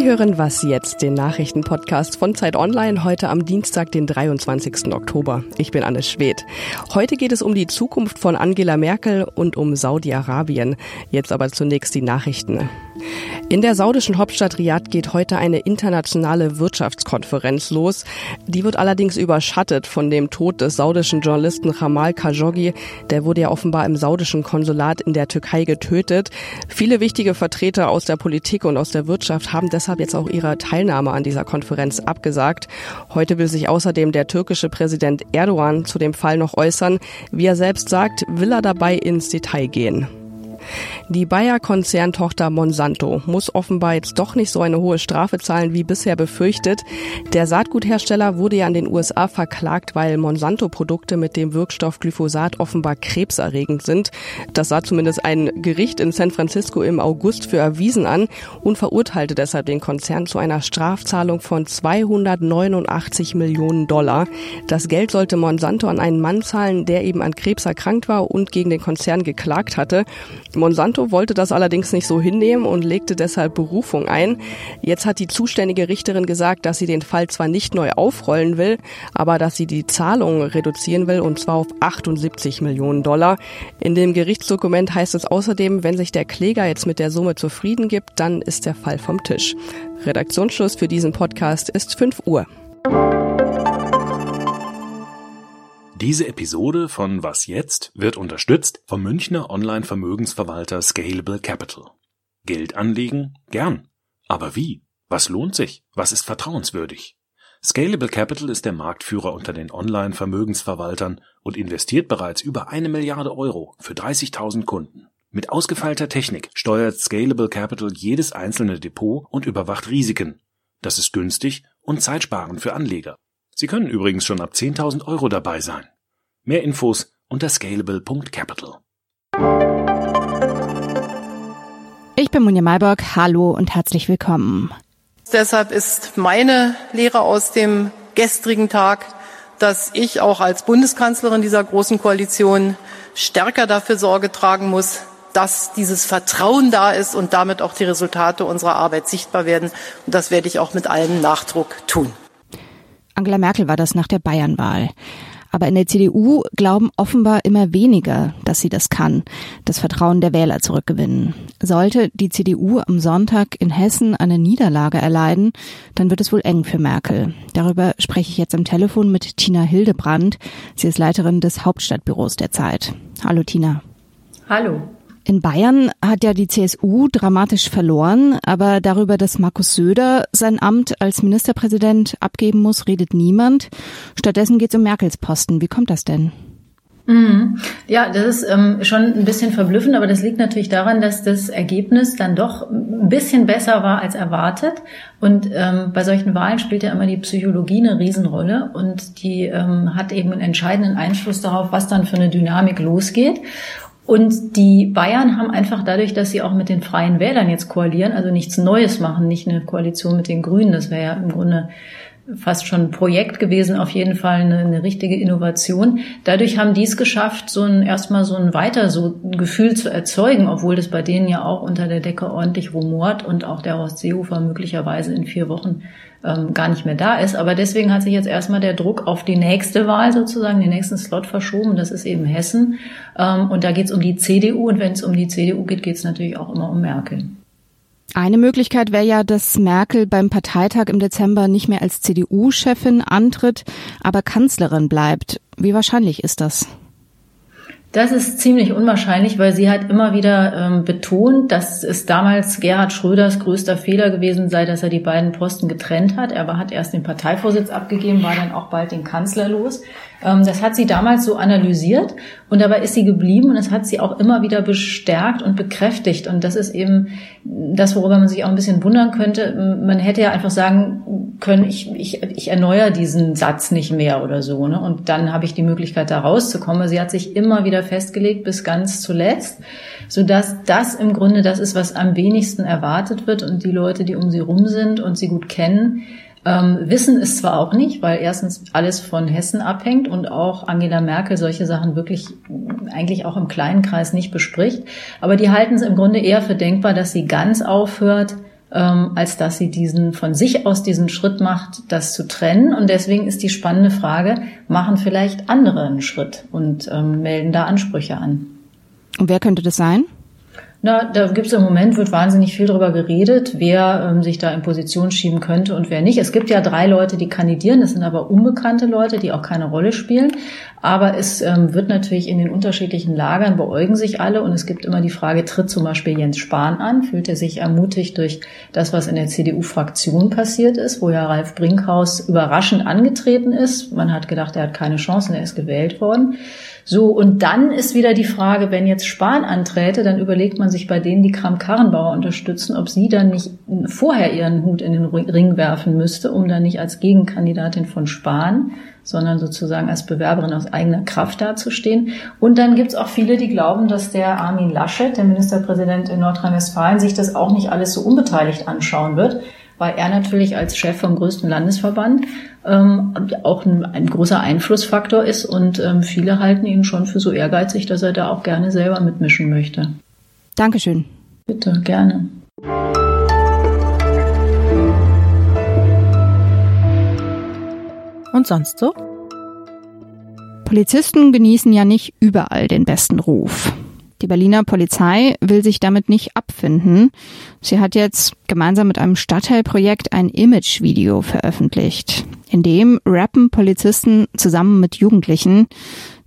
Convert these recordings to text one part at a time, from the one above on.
Sie hören Was jetzt, den Nachrichtenpodcast von Zeit Online, heute am Dienstag, den 23. Oktober. Ich bin Anne Schwedt. Heute geht es um die Zukunft von Angela Merkel und um Saudi-Arabien. Jetzt aber zunächst die Nachrichten. In der saudischen Hauptstadt Riyadh geht heute eine internationale Wirtschaftskonferenz los. Die wird allerdings überschattet von dem Tod des saudischen Journalisten Jamal Khashoggi. Der wurde ja offenbar im saudischen Konsulat in der Türkei getötet. Viele wichtige Vertreter aus der Politik und aus der Wirtschaft haben deshalb jetzt auch ihre Teilnahme an dieser Konferenz abgesagt. Heute will sich außerdem der türkische Präsident Erdogan zu dem Fall noch äußern. Wie er selbst sagt, will er dabei ins Detail gehen. Die Bayer-Konzerntochter Monsanto muss offenbar jetzt doch nicht so eine hohe Strafe zahlen wie bisher befürchtet. Der Saatguthersteller wurde ja in den USA verklagt, weil Monsanto-Produkte mit dem Wirkstoff Glyphosat offenbar krebserregend sind. Das sah zumindest ein Gericht in San Francisco im August für erwiesen an und verurteilte deshalb den Konzern zu einer Strafzahlung von 289 Millionen Dollar. Das Geld sollte Monsanto an einen Mann zahlen, der eben an Krebs erkrankt war und gegen den Konzern geklagt hatte. Monsanto wollte das allerdings nicht so hinnehmen und legte deshalb Berufung ein. Jetzt hat die zuständige Richterin gesagt, dass sie den Fall zwar nicht neu aufrollen will, aber dass sie die Zahlung reduzieren will und zwar auf 78 Millionen Dollar. In dem Gerichtsdokument heißt es außerdem, wenn sich der Kläger jetzt mit der Summe zufrieden gibt, dann ist der Fall vom Tisch. Redaktionsschluss für diesen Podcast ist 5 Uhr. Diese Episode von Was jetzt wird unterstützt vom Münchner Online-Vermögensverwalter Scalable Capital. Geld anlegen? Gern. Aber wie? Was lohnt sich? Was ist vertrauenswürdig? Scalable Capital ist der Marktführer unter den Online-Vermögensverwaltern und investiert bereits über eine Milliarde Euro für 30.000 Kunden. Mit ausgefeilter Technik steuert Scalable Capital jedes einzelne Depot und überwacht Risiken. Das ist günstig und zeitsparend für Anleger. Sie können übrigens schon ab 10.000 Euro dabei sein. Mehr Infos unter scalable.capital. Ich bin Munja Malborg. Hallo und herzlich willkommen. Deshalb ist meine Lehre aus dem gestrigen Tag, dass ich auch als Bundeskanzlerin dieser großen Koalition stärker dafür Sorge tragen muss, dass dieses Vertrauen da ist und damit auch die Resultate unserer Arbeit sichtbar werden. Und das werde ich auch mit allem Nachdruck tun. Angela Merkel war das nach der Bayernwahl. Aber in der CDU glauben offenbar immer weniger, dass sie das kann, das Vertrauen der Wähler zurückgewinnen. Sollte die CDU am Sonntag in Hessen eine Niederlage erleiden, dann wird es wohl eng für Merkel. Darüber spreche ich jetzt am Telefon mit Tina Hildebrand. Sie ist Leiterin des Hauptstadtbüros der Zeit. Hallo Tina. Hallo. In Bayern hat ja die CSU dramatisch verloren, aber darüber, dass Markus Söder sein Amt als Ministerpräsident abgeben muss, redet niemand. Stattdessen geht es um Merkels Posten. Wie kommt das denn? Mhm. Ja, das ist ähm, schon ein bisschen verblüffend, aber das liegt natürlich daran, dass das Ergebnis dann doch ein bisschen besser war als erwartet. Und ähm, bei solchen Wahlen spielt ja immer die Psychologie eine Riesenrolle und die ähm, hat eben einen entscheidenden Einfluss darauf, was dann für eine Dynamik losgeht. Und die Bayern haben einfach dadurch, dass sie auch mit den Freien Wählern jetzt koalieren, also nichts Neues machen, nicht eine Koalition mit den Grünen, das wäre ja im Grunde fast schon ein Projekt gewesen, auf jeden Fall eine, eine richtige Innovation. Dadurch haben die es geschafft, so ein erstmal so ein weiter so ein Gefühl zu erzeugen, obwohl das bei denen ja auch unter der Decke ordentlich rumort und auch der Horst Seehofer möglicherweise in vier Wochen ähm, gar nicht mehr da ist. Aber deswegen hat sich jetzt erstmal der Druck auf die nächste Wahl sozusagen, den nächsten Slot verschoben. Das ist eben Hessen. Ähm, und da geht es um die CDU. Und wenn es um die CDU geht, geht es natürlich auch immer um Merkel. Eine Möglichkeit wäre ja, dass Merkel beim Parteitag im Dezember nicht mehr als CDU-Chefin antritt, aber Kanzlerin bleibt. Wie wahrscheinlich ist das? Das ist ziemlich unwahrscheinlich, weil sie hat immer wieder ähm, betont, dass es damals Gerhard Schröders größter Fehler gewesen sei, dass er die beiden Posten getrennt hat. Er hat erst den Parteivorsitz abgegeben, war dann auch bald den Kanzler los. Ähm, das hat sie damals so analysiert und dabei ist sie geblieben und das hat sie auch immer wieder bestärkt und bekräftigt. Und das ist eben das, worüber man sich auch ein bisschen wundern könnte. Man hätte ja einfach sagen können, ich, ich, ich erneuere diesen Satz nicht mehr oder so. Ne? Und dann habe ich die Möglichkeit, da rauszukommen. Sie hat sich immer wieder festgelegt bis ganz zuletzt, sodass das im Grunde das ist, was am wenigsten erwartet wird und die Leute, die um sie rum sind und sie gut kennen, ähm, wissen es zwar auch nicht, weil erstens alles von Hessen abhängt und auch Angela Merkel solche Sachen wirklich eigentlich auch im kleinen Kreis nicht bespricht, aber die halten es im Grunde eher für denkbar, dass sie ganz aufhört, ähm, als dass sie diesen von sich aus diesen Schritt macht, das zu trennen. Und deswegen ist die spannende Frage, machen vielleicht andere einen Schritt und ähm, melden da Ansprüche an. Und wer könnte das sein? Na, da gibt es im Moment, wird wahnsinnig viel darüber geredet, wer ähm, sich da in Position schieben könnte und wer nicht. Es gibt ja drei Leute, die kandidieren, das sind aber unbekannte Leute, die auch keine Rolle spielen. Aber es ähm, wird natürlich in den unterschiedlichen Lagern beäugen sich alle und es gibt immer die Frage, tritt zum Beispiel Jens Spahn an? Fühlt er sich ermutigt durch das, was in der CDU-Fraktion passiert ist, wo ja Ralf Brinkhaus überraschend angetreten ist? Man hat gedacht, er hat keine Chancen, er ist gewählt worden. So, und dann ist wieder die Frage, wenn jetzt Spahn anträte, dann überlegt man sich bei denen, die Kram-Karrenbauer unterstützen, ob sie dann nicht vorher ihren Hut in den Ring werfen müsste, um dann nicht als Gegenkandidatin von Spahn, sondern sozusagen als Bewerberin aus eigener Kraft dazustehen. Und dann gibt's auch viele, die glauben, dass der Armin Laschet, der Ministerpräsident in Nordrhein-Westfalen, sich das auch nicht alles so unbeteiligt anschauen wird weil er natürlich als Chef vom größten Landesverband ähm, auch ein, ein, großer Einflussfaktor ist und ähm, viele halten ihn schon für so ehrgeizig, dass er da auch gerne selber mitmischen möchte. Dankeschön. Bitte, gerne. Und sonst so? Polizisten genießen ja nicht überall den besten Ruf. Die Berliner Polizei will sich damit nicht abfinden. Sie hat jetzt gemeinsam mit einem Stadtteilprojekt ein Imagevideo veröffentlicht. In dem rappen Polizisten zusammen mit Jugendlichen.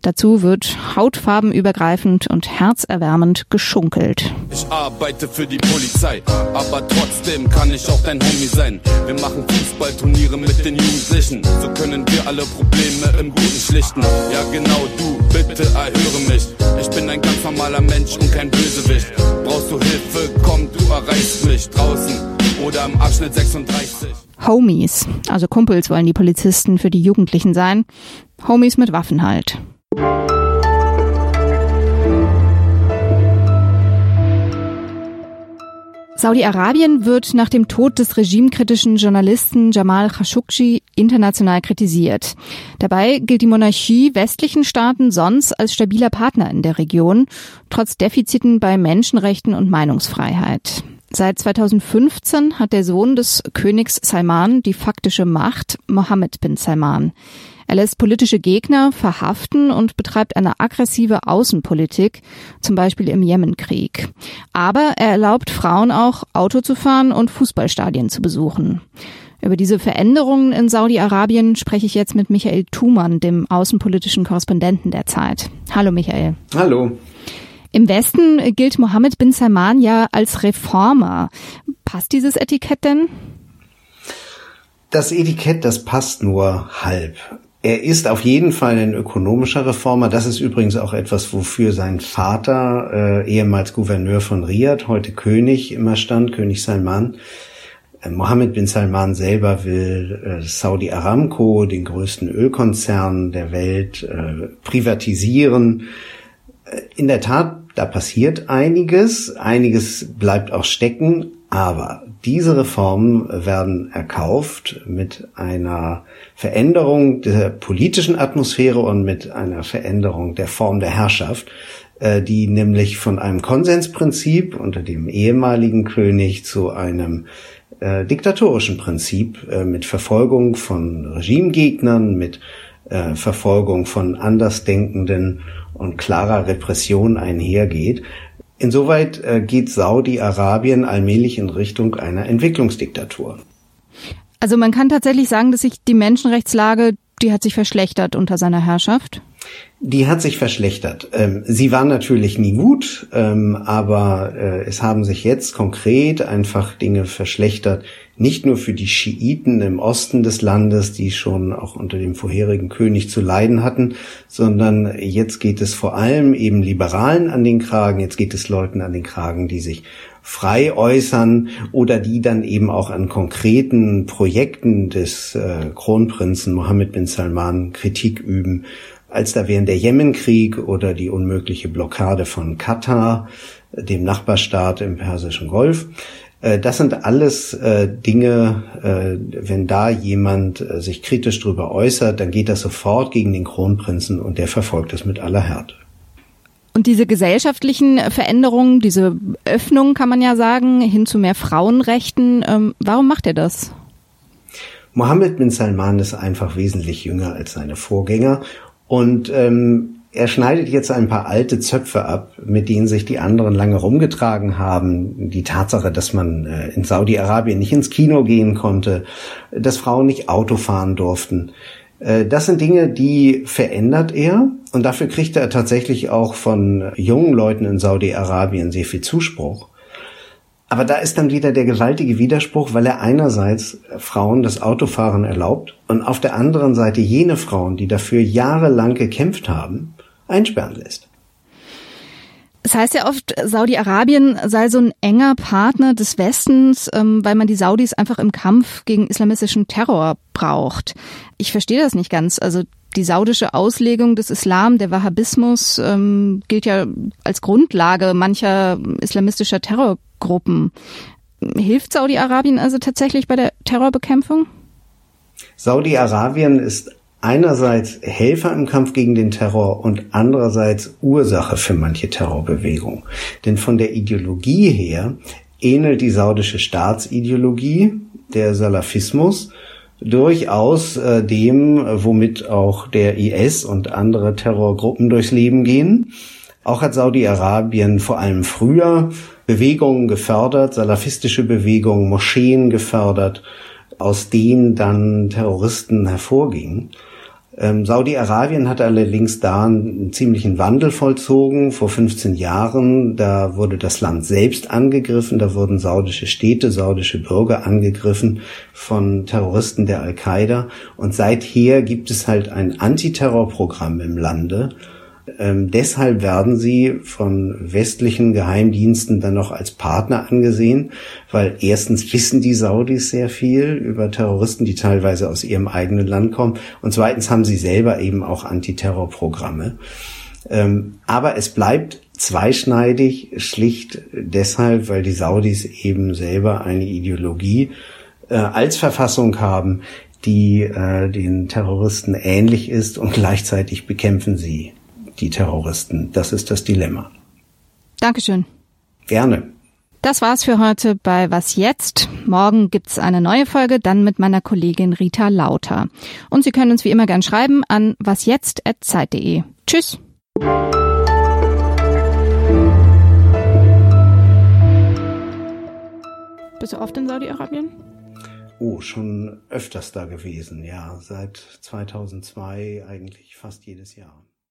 Dazu wird hautfarbenübergreifend und herzerwärmend geschunkelt. Ich arbeite für die Polizei, aber trotzdem kann ich auch dein Homie sein. Wir machen Fußballturniere mit den Jugendlichen, so können wir alle Probleme im Guten schlichten. Ja genau, du, bitte erhöre mich. Ich bin ein ganz normaler Mensch und kein Bösewicht. Brauchst du Hilfe, komm, du erreichst mich draußen oder am Abschnitt 36. Homies, also Kumpels wollen die Polizisten für die Jugendlichen sein. Homies mit Waffen halt. Saudi-Arabien wird nach dem Tod des regimekritischen Journalisten Jamal Khashoggi international kritisiert. Dabei gilt die Monarchie westlichen Staaten sonst als stabiler Partner in der Region, trotz Defiziten bei Menschenrechten und Meinungsfreiheit. Seit 2015 hat der Sohn des Königs Salman die faktische Macht, Mohammed bin Salman. Er lässt politische Gegner verhaften und betreibt eine aggressive Außenpolitik, zum Beispiel im Jemenkrieg. Aber er erlaubt Frauen auch, Auto zu fahren und Fußballstadien zu besuchen. Über diese Veränderungen in Saudi-Arabien spreche ich jetzt mit Michael Thumann, dem außenpolitischen Korrespondenten der Zeit. Hallo Michael. Hallo. Im Westen gilt Mohammed bin Salman ja als Reformer. Passt dieses Etikett denn? Das Etikett, das passt nur halb. Er ist auf jeden Fall ein ökonomischer Reformer. Das ist übrigens auch etwas, wofür sein Vater, äh, ehemals Gouverneur von Riyadh, heute König, immer stand, König Salman. Äh, Mohammed bin Salman selber will äh, Saudi Aramco, den größten Ölkonzern der Welt, äh, privatisieren. In der Tat, da passiert einiges. Einiges bleibt auch stecken. Aber diese Reformen werden erkauft mit einer Veränderung der politischen Atmosphäre und mit einer Veränderung der Form der Herrschaft, äh, die nämlich von einem Konsensprinzip unter dem ehemaligen König zu einem äh, diktatorischen Prinzip äh, mit Verfolgung von Regimegegnern, mit Verfolgung von Andersdenkenden und klarer Repression einhergeht. Insoweit äh, geht Saudi-Arabien allmählich in Richtung einer Entwicklungsdiktatur. Also man kann tatsächlich sagen, dass sich die Menschenrechtslage, die hat sich verschlechtert unter seiner Herrschaft? Die hat sich verschlechtert. Ähm, sie war natürlich nie gut, ähm, aber äh, es haben sich jetzt konkret einfach Dinge verschlechtert, nicht nur für die Schiiten im Osten des Landes, die schon auch unter dem vorherigen König zu leiden hatten, sondern jetzt geht es vor allem eben Liberalen an den Kragen, jetzt geht es Leuten an den Kragen, die sich frei äußern oder die dann eben auch an konkreten Projekten des äh, Kronprinzen Mohammed bin Salman Kritik üben, als da während der Jemenkrieg oder die unmögliche Blockade von Katar, dem Nachbarstaat im Persischen Golf. Äh, das sind alles äh, Dinge, äh, wenn da jemand sich kritisch drüber äußert, dann geht das sofort gegen den Kronprinzen und der verfolgt es mit aller Härte. Und diese gesellschaftlichen Veränderungen, diese Öffnung, kann man ja sagen, hin zu mehr Frauenrechten, ähm, warum macht er das? Mohammed bin Salman ist einfach wesentlich jünger als seine Vorgänger und ähm, er schneidet jetzt ein paar alte Zöpfe ab, mit denen sich die anderen lange rumgetragen haben. Die Tatsache, dass man äh, in Saudi-Arabien nicht ins Kino gehen konnte, dass Frauen nicht Auto fahren durften. Äh, das sind Dinge, die verändert er und dafür kriegt er tatsächlich auch von jungen Leuten in Saudi-Arabien sehr viel Zuspruch. Aber da ist dann wieder der gewaltige Widerspruch, weil er einerseits Frauen das Autofahren erlaubt und auf der anderen Seite jene Frauen, die dafür jahrelang gekämpft haben, einsperren lässt. Es heißt ja oft, Saudi-Arabien sei so ein enger Partner des Westens, ähm, weil man die Saudis einfach im Kampf gegen islamistischen Terror braucht. Ich verstehe das nicht ganz. Also die saudische Auslegung des Islam, der Wahhabismus, ähm, gilt ja als Grundlage mancher islamistischer Terrorgruppen. Hilft Saudi-Arabien also tatsächlich bei der Terrorbekämpfung? Saudi-Arabien ist einerseits Helfer im Kampf gegen den Terror und andererseits Ursache für manche Terrorbewegungen. Denn von der Ideologie her ähnelt die saudische Staatsideologie, der Salafismus, durchaus äh, dem, womit auch der IS und andere Terrorgruppen durchs Leben gehen. Auch hat Saudi-Arabien vor allem früher Bewegungen gefördert, salafistische Bewegungen, Moscheen gefördert, aus denen dann Terroristen hervorgingen. Ähm, Saudi-Arabien hat allerdings da einen ziemlichen Wandel vollzogen. Vor 15 Jahren, da wurde das Land selbst angegriffen, da wurden saudische Städte, saudische Bürger angegriffen von Terroristen der Al-Qaida. Und seither gibt es halt ein Antiterrorprogramm im Lande, ähm, deshalb werden sie von westlichen Geheimdiensten dann noch als Partner angesehen, weil erstens wissen die Saudis sehr viel über Terroristen, die teilweise aus ihrem eigenen Land kommen, und zweitens haben sie selber eben auch Antiterrorprogramme. Ähm, aber es bleibt zweischneidig, schlicht deshalb, weil die Saudis eben selber eine Ideologie äh, als Verfassung haben, die äh, den Terroristen ähnlich ist und gleichzeitig bekämpfen sie die Terroristen. Das ist das Dilemma. Dankeschön. Gerne. Das war's für heute bei Was jetzt? Morgen gibt's eine neue Folge, dann mit meiner Kollegin Rita Lauter. Und Sie können uns wie immer gern schreiben an wasjetzt.zeit.de. Tschüss. Bist du oft in Saudi-Arabien? Oh, schon öfters da gewesen, ja. Seit 2002 eigentlich fast jedes Jahr.